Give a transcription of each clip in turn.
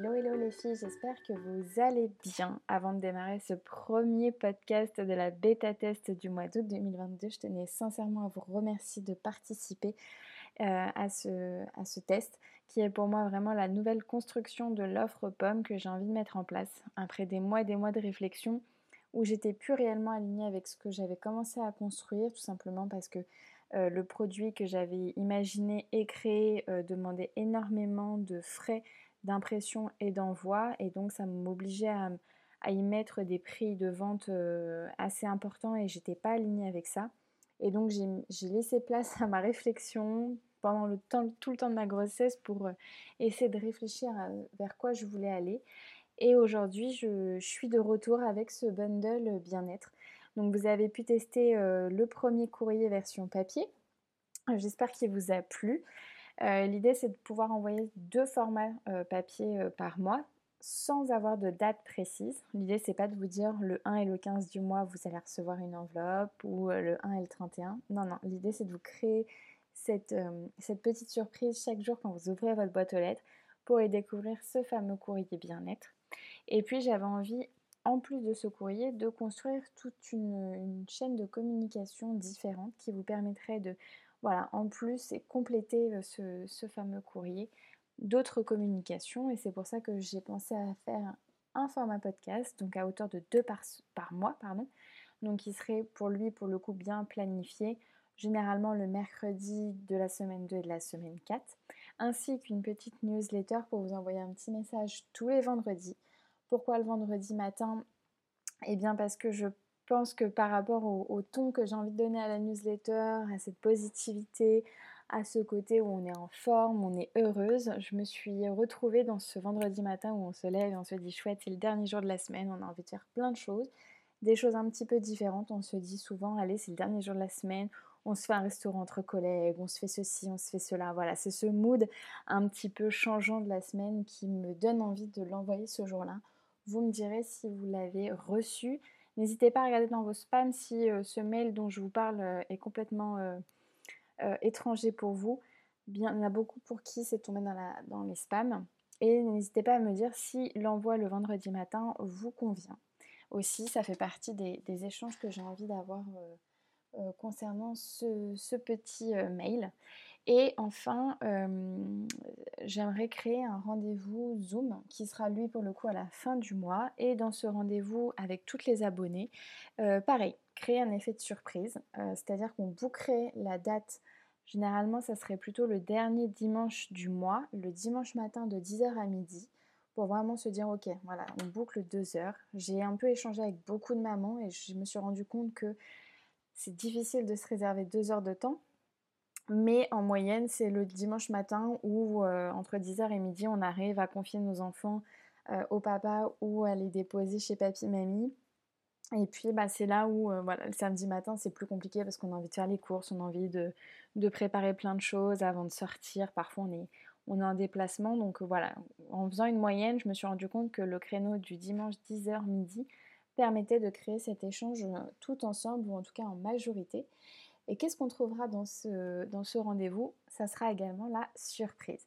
Hello, hello les filles, j'espère que vous allez bien. Avant de démarrer ce premier podcast de la bêta test du mois d'août 2022, je tenais sincèrement à vous remercier de participer euh, à, ce, à ce test qui est pour moi vraiment la nouvelle construction de l'offre pomme que j'ai envie de mettre en place après des mois et des mois de réflexion où j'étais plus réellement alignée avec ce que j'avais commencé à construire tout simplement parce que euh, le produit que j'avais imaginé et créé euh, demandait énormément de frais d'impression et d'envoi et donc ça m'obligeait à, y mettre des prix de vente euh, assez importants et j'étais pas alignée avec ça. Et donc j'ai laissé place à ma réflexion pendant le temps, tout le temps de ma grossesse pour essayer de réfléchir vers quoi je voulais aller. Et aujourd'hui, je, suis de retour avec ce bundle bien-être. Donc vous avez pu tester le premier courrier version papier. J'espère qu'il vous a plu. Euh, l'idée, c'est de pouvoir envoyer deux formats euh, papier euh, par mois sans avoir de date précise. L'idée, c'est pas de vous dire le 1 et le 15 du mois, vous allez recevoir une enveloppe ou le 1 et le 31. Non, non, l'idée, c'est de vous créer cette, petite surprise chaque jour quand vous ouvrez votre boîte aux lettres pour y découvrir ce fameux courrier bien-être. Et puis, j'avais envie, en plus de ce courrier, de construire toute une chaîne de communication différente qui vous permettrait de voilà, en plus, et compléter ce, fameux courrier d'autres communications. Et c'est pour ça que j'ai pensé à faire un format podcast, donc à hauteur de deux par, par mois, pardon. Donc qui serait pour lui, pour le coup, bien planifié, généralement le mercredi de la semaine 2 et de la semaine 4, ainsi qu'une petite newsletter pour vous envoyer un petit message tous les vendredis. Pourquoi le vendredi matin? Eh bien parce que je pense que par rapport au, ton que j'ai envie de donner à la newsletter, à cette positivité, à ce côté où on est en forme, on est heureuse, je me suis retrouvée dans ce vendredi matin où on se lève et on se dit chouette, c'est le dernier jour de la semaine, on a envie de faire plein de choses, des choses un petit peu différentes. On se dit souvent, allez, c'est le dernier jour de la semaine, on se fait un restaurant entre collègues, on se fait ceci, on se fait cela. Voilà, c'est ce mood un petit peu changeant de la semaine qui me donne envie de l'envoyer ce jour-là. Vous me direz si vous l'avez reçu N'hésitez pas à regarder dans vos spams si euh, ce mail dont je vous parle euh, est complètement euh, étranger pour vous. Il y en a beaucoup pour qui c'est tombé dans, les spams. Et n'hésitez pas à me dire si l'envoi le vendredi matin vous convient. Aussi, ça fait partie des, échanges que j'ai envie d'avoir concernant ce, ce petit mail. Et enfin, euh, j'aimerais créer un rendez-vous Zoom qui sera lui pour le coup à la fin du mois. Et dans ce rendez-vous avec toutes les abonnés, euh, pareil, créer un effet de surprise. Euh, c'est-à-dire qu'on bouquerait la date. Généralement, ça serait plutôt le dernier dimanche du mois, le dimanche matin de 10h à midi, pour vraiment se dire, ok, voilà, on boucle deux heures. J'ai un peu échangé avec beaucoup de mamans et je me suis rendu compte que c'est difficile de se réserver deux heures de temps mais en moyenne, c'est le dimanche matin où euh, entre 10h et midi, on arrive à confier nos enfants euh, au papa ou à les déposer chez papy-mamie. Et puis bah, c'est là où euh, voilà, le samedi matin c'est plus compliqué parce qu'on a envie de faire les courses, on a envie de, préparer plein de choses avant de sortir. Parfois on est, on est en déplacement. Donc voilà, en faisant une moyenne, je me suis rendu compte que le créneau du dimanche 10h midi permettait de créer cet échange tout ensemble ou en tout cas en majorité. Et qu'est-ce qu'on trouvera dans ce, dans ce rendez-vous? Ça sera également la surprise.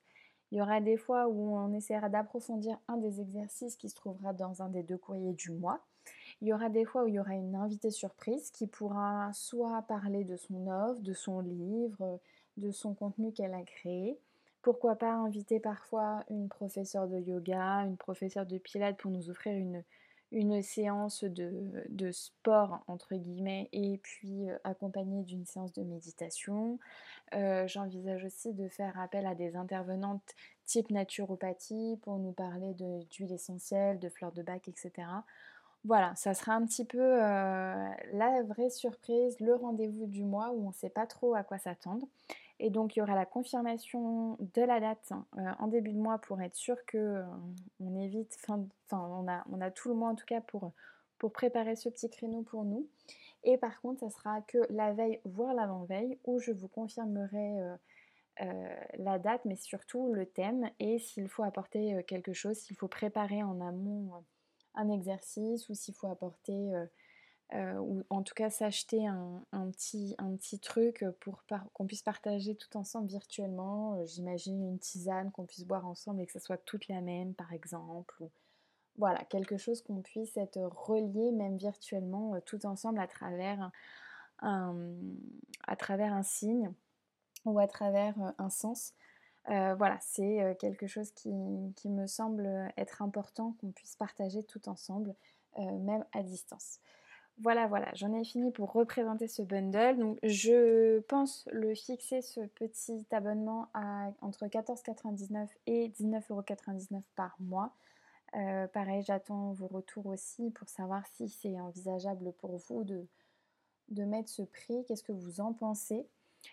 Il y aura des fois où on essaiera d'approfondir un des exercices qui se trouvera dans un des deux courriers du mois. Il y aura des fois où il y aura une invitée surprise qui pourra soit parler de son offre, de son livre, de son contenu qu'elle a créé. Pourquoi pas inviter parfois une professeure de yoga, une professeure de pilates pour nous offrir une, une séance de, sport entre guillemets et puis euh, accompagnée d'une séance de méditation. Euh, j'envisage aussi de faire appel à des intervenantes type naturopathie pour nous parler d'huile essentielle, de fleurs de bac, etc. Voilà, ça sera un petit peu euh, la vraie surprise, le rendez-vous du mois où on ne sait pas trop à quoi s'attendre. Et donc il y aura la confirmation de la date euh, en début de mois pour être sûr que euh, on évite, enfin on a, on a tout le mois en tout cas pour, pour préparer ce petit créneau pour nous. Et par contre, ça sera que la veille, voire l'avant-veille, où je vous confirmerai la date, mais surtout le thème et s'il faut apporter quelque chose, s'il faut préparer en amont un exercice ou s'il faut apporter ou en tout cas s'acheter un, petit, un petit truc pour qu'on puisse partager tout ensemble virtuellement. J'imagine une tisane qu'on puisse boire ensemble et que ce soit toute la même par exemple. Ou, voilà, quelque chose qu'on puisse être relié même virtuellement tout ensemble à travers un, à travers un signe ou à travers un sens. voilà, c'est quelque chose qui, qui, me semble être important qu'on puisse partager tout ensemble, même à distance. Voilà, voilà, j'en ai fini pour représenter ce bundle. Donc, je pense le fixer, ce petit abonnement, à entre 14,99 et 19,99€ par mois. Euh, pareil, j'attends vos retours aussi pour savoir si c'est envisageable pour vous de, de mettre ce prix. Qu'est-ce que vous en pensez?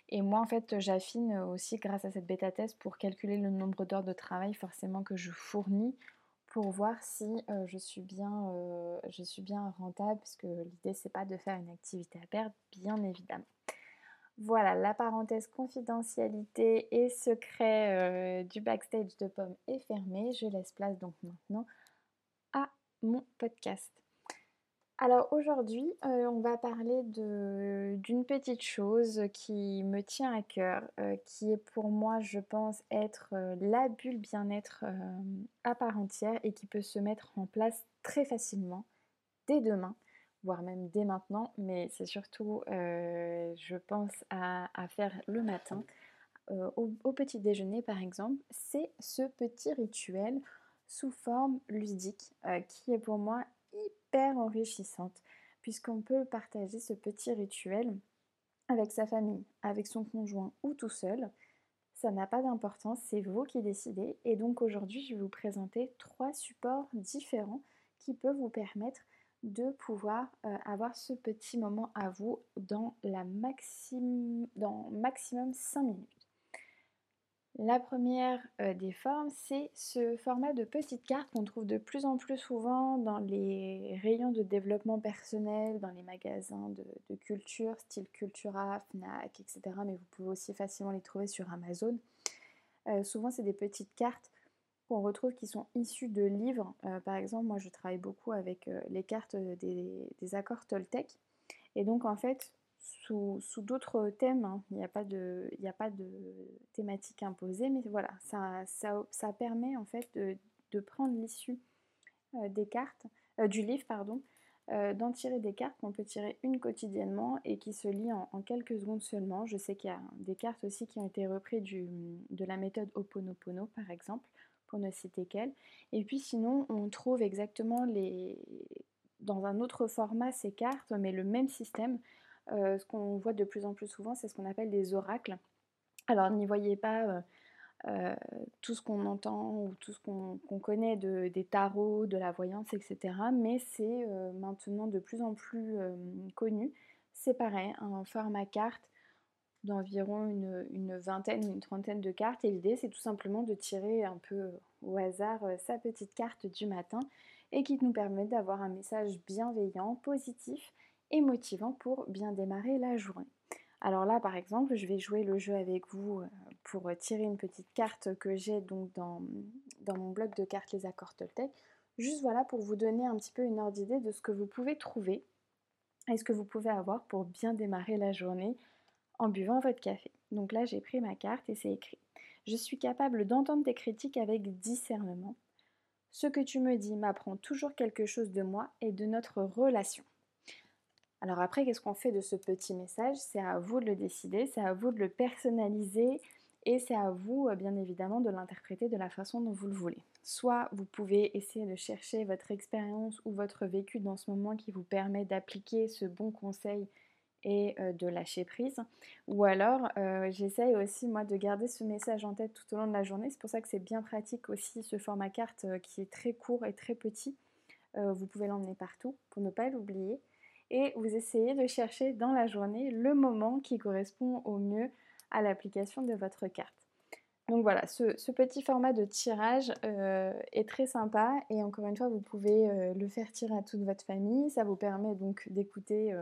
Et moi, en fait, j'affine aussi grâce à cette bêta test pour calculer le nombre d'heures de travail forcément que je fournis pour voir si euh, je, suis bien, euh, je suis bien rentable, puisque l'idée c'est pas de faire une activité à perdre, bien évidemment. Voilà, la parenthèse confidentialité et secret euh, du backstage de Pomme est fermée. Je laisse place donc maintenant à mon podcast. Alors aujourd'hui, euh, on va parler d'une petite chose qui me tient à cœur, euh, qui est pour moi, je pense, être la bulle bien-être à part entière et qui peut se mettre en place très facilement dès demain voire même dès maintenant, mais c'est surtout, euh, je pense, à, faire le matin, euh, au, petit déjeuner par exemple, c'est ce petit rituel sous forme ludique euh, qui est pour moi enrichissante, puisqu'on peut partager ce petit rituel avec sa famille, avec son conjoint ou tout seul. Ça n'a pas d'importance, c'est vous qui décidez. Et donc aujourd'hui, je vais vous présenter trois supports différents qui peuvent vous permettre de pouvoir euh, avoir ce petit moment à vous dans, la dans maximum 5 minutes. La première euh, des formes, c'est ce format de petite carte qu'on trouve de plus en plus souvent dans les rayons de développement personnel, dans les magasins de, culture, style Cultura, Fnac, etc. Mais vous pouvez aussi facilement les trouver sur Amazon. Euh, souvent, c'est des petites cartes qu'on retrouve qui sont issus de livres. Euh, par exemple, moi je travaille beaucoup avec les cartes des, accords Toltec. Et donc en fait, sous, d'autres thèmes, hein, il n'y a, pas de, thématique imposée, mais voilà, ça, permet en fait de, prendre l'issue euh, des cartes, du livre, pardon, d'en tirer des cartes qu'on peut tirer une quotidiennement et qui se lit en, quelques secondes seulement. Je sais qu'il y a des cartes aussi qui ont été reprises de la méthode Oponopono par exemple pour ne citer qu'elle. Et puis sinon, on trouve exactement les dans un autre format ces cartes, mais le même système. Euh, ce qu'on voit de plus en plus souvent, c'est ce qu'on appelle des oracles. Alors n'y voyez pas euh, euh, tout ce qu'on entend ou tout ce qu'on connaît de, des tarots, de la voyance, etc. Mais c'est maintenant de plus en plus connu. C'est pareil, un format carte d'environ une, vingtaine, une trentaine de cartes. Et l'idée, c'est tout simplement de tirer un peu au hasard sa petite carte du matin et qui nous permet d'avoir un message bienveillant, positif et motivant pour bien démarrer la journée. Alors là, par exemple, je vais jouer le jeu avec vous euh, pour tirer une petite carte que j'ai donc dans, dans mon bloc de cartes Les Accords Toltec. Juste voilà pour vous donner un petit peu une ordre d'idée de ce que vous pouvez trouver et ce que vous pouvez avoir pour bien démarrer la journée en buvant votre café. Donc là, j'ai pris ma carte et c'est écrit. Je suis capable d'entendre tes critiques avec discernement. Ce que tu me dis m'apprend toujours quelque chose de moi et de notre relation. Alors après, qu'est-ce qu'on fait de ce petit message? C'est à vous de le décider, c'est à vous de le personnaliser et c'est à vous, euh, bien évidemment, de l'interpréter de la façon dont vous le voulez. Soit vous pouvez essayer de chercher votre expérience ou votre vécu dans ce moment qui vous permet d'appliquer ce bon conseil et de lâcher prise. Ou alors, j'essaye aussi moi de garder ce message en tête tout au long de la journée. C'est pour ça que c'est bien pratique aussi ce format carte qui est très court et très petit. vous pouvez l'emmener partout pour ne pas l'oublier. Et vous essayez de chercher dans la journée le moment qui correspond au mieux à l'application de votre carte. Donc voilà, ce, petit format de tirage est très sympa et encore une fois, vous pouvez le faire tirer à toute votre famille. Ça vous permet donc d'écouter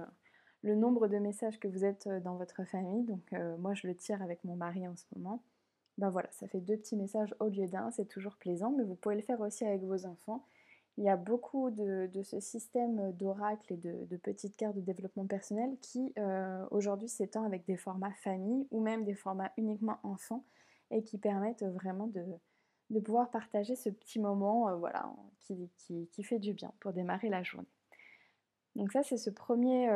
le nombre de messages que vous êtes euh, dans votre famille. Donc euh, moi je le tire avec mon mari en ce moment. Ben voilà, ça fait deux petits messages au lieu d'un, c'est toujours plaisant, mais vous pouvez le faire aussi avec vos enfants. Il y a beaucoup de, ce système d'oracle et de, petites cartes de développement personnel qui aujourd'hui s'étend avec des formats famille ou même des formats uniquement enfants et qui permettent vraiment de, de pouvoir partager ce petit moment voilà, qui, qui, fait du bien pour démarrer la journée. Donc ça, c'est ce, premier,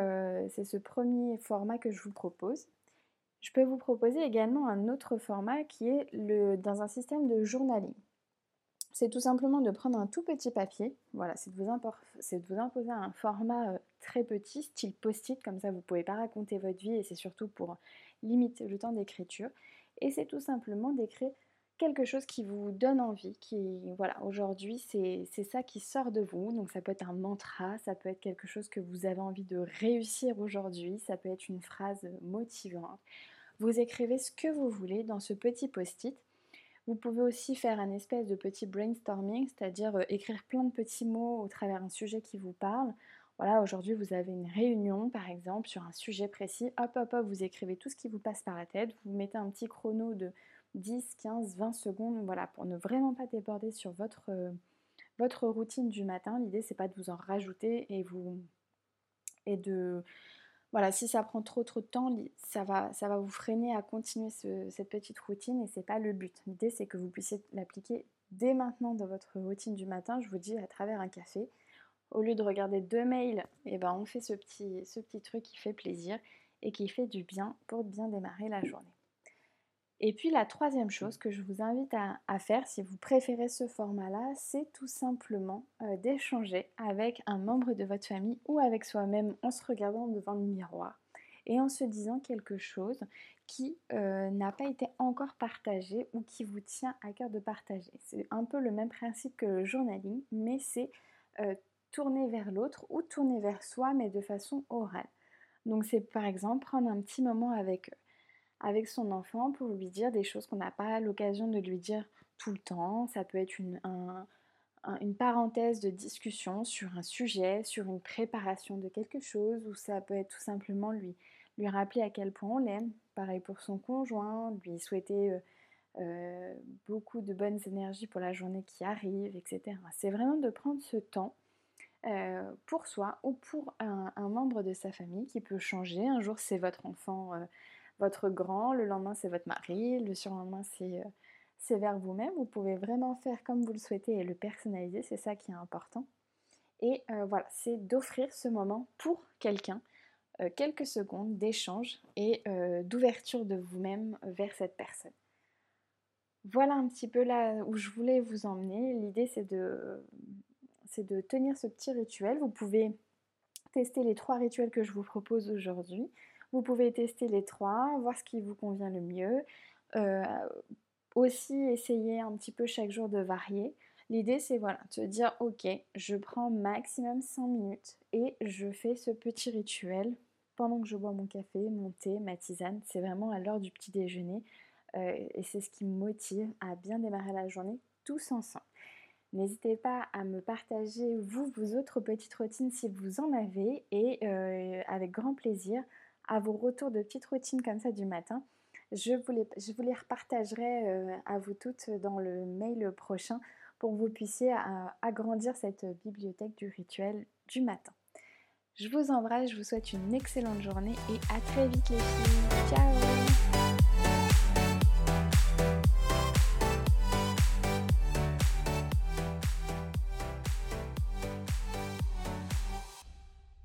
c'est ce premier format que je vous propose. Je peux vous proposer également un autre format qui est le, dans un système de journaling. C'est tout simplement de prendre un tout petit papier, voilà, c'est de, de vous imposer un format très petit, style post-it, comme ça vous ne pouvez pas raconter votre vie et c'est surtout pour limiter le temps d'écriture. Et c'est tout simplement d'écrire quelque chose qui vous donne envie, qui, voilà, aujourd'hui, c'est ça qui sort de vous. Donc ça peut être un mantra, ça peut être quelque chose que vous avez envie de réussir aujourd'hui, ça peut être une phrase motivante. Vous écrivez ce que vous voulez dans ce petit post-it. Vous pouvez aussi faire un espèce de petit brainstorming, c'est-à-dire euh, écrire plein de petits mots au travers d'un sujet qui vous parle. Voilà, aujourd'hui vous avez une réunion par exemple sur un sujet précis. Hop, hop, hop, vous écrivez tout ce qui vous passe par la tête. Vous mettez un petit chrono de 10, 15, 20 secondes, voilà, pour ne vraiment pas déborder sur votre, euh, votre routine du matin. L'idée, c'est pas de vous en rajouter et vous et de voilà, si ça prend trop trop de temps, ça va, vous freiner à continuer cette petite routine et c'est pas le but. L'idée, c'est que vous puissiez l'appliquer dès maintenant dans votre routine du matin. Je vous dis à travers un café. Au lieu de regarder deux mails, eh ben on fait ce petit truc qui fait plaisir et qui fait du bien pour bien démarrer la journée. Et puis la troisième chose que je vous invite à, faire, si vous préférez ce format-là, c'est tout simplement euh, d'échanger avec un membre de votre famille ou avec soi-même en se regardant devant le miroir et en se disant quelque chose qui euh, n'a pas été encore partagé ou qui vous tient à cœur de partager. C'est un peu le même principe que le journaling, mais c'est euh, tourner vers l'autre ou tourner vers soi, mais de façon orale. Donc c'est par exemple prendre un petit moment avec avec son enfant pour lui dire des choses qu'on n'a pas l'occasion de lui dire tout le temps. Ça peut être une, une parenthèse de discussion sur un sujet, sur une préparation de quelque chose, ou ça peut être tout simplement lui, lui rappeler à quel point on l'aime. Pareil pour son conjoint, lui souhaiter euh, euh, beaucoup de bonnes énergies pour la journée qui arrive, etc. C'est vraiment de prendre ce temps euh, pour soi ou pour un, membre de sa famille qui peut changer. Un jour c'est votre enfant votre grand, le lendemain c'est votre mari, le surlendemain c'est euh, vers vous-même. Vous pouvez vraiment faire comme vous le souhaitez et le personnaliser, c'est ça qui est important. Et euh, voilà, c'est d'offrir ce moment pour quelqu'un, euh, quelques secondes d'échange et d'ouverture de vous-même vers cette personne. Voilà un petit peu là où je voulais vous emmener. L'idée c'est de, c'est de tenir ce petit rituel. Vous pouvez tester les trois rituels que je vous propose aujourd'hui. Vous pouvez tester les trois, voir ce qui vous convient le mieux. Euh, aussi essayer un petit peu chaque jour de varier. L'idée c'est voilà, de dire ok, je prends maximum 5 minutes et je fais ce petit rituel pendant que je bois mon café, mon thé, ma tisane. C'est vraiment à l'heure du petit déjeuner euh, et c'est ce qui me motive à bien démarrer la journée tous ensemble. N'hésitez pas à me partager vous vos autres petites routines si vous en avez et euh, avec grand plaisir à vos retours de petites routines comme ça du matin. Je vous les, je vous les repartagerai euh, à vous toutes dans le mail prochain pour que vous puissiez euh, agrandir cette bibliothèque du rituel du matin. Je vous embrasse, je vous souhaite une excellente journée et à très vite les filles. Ciao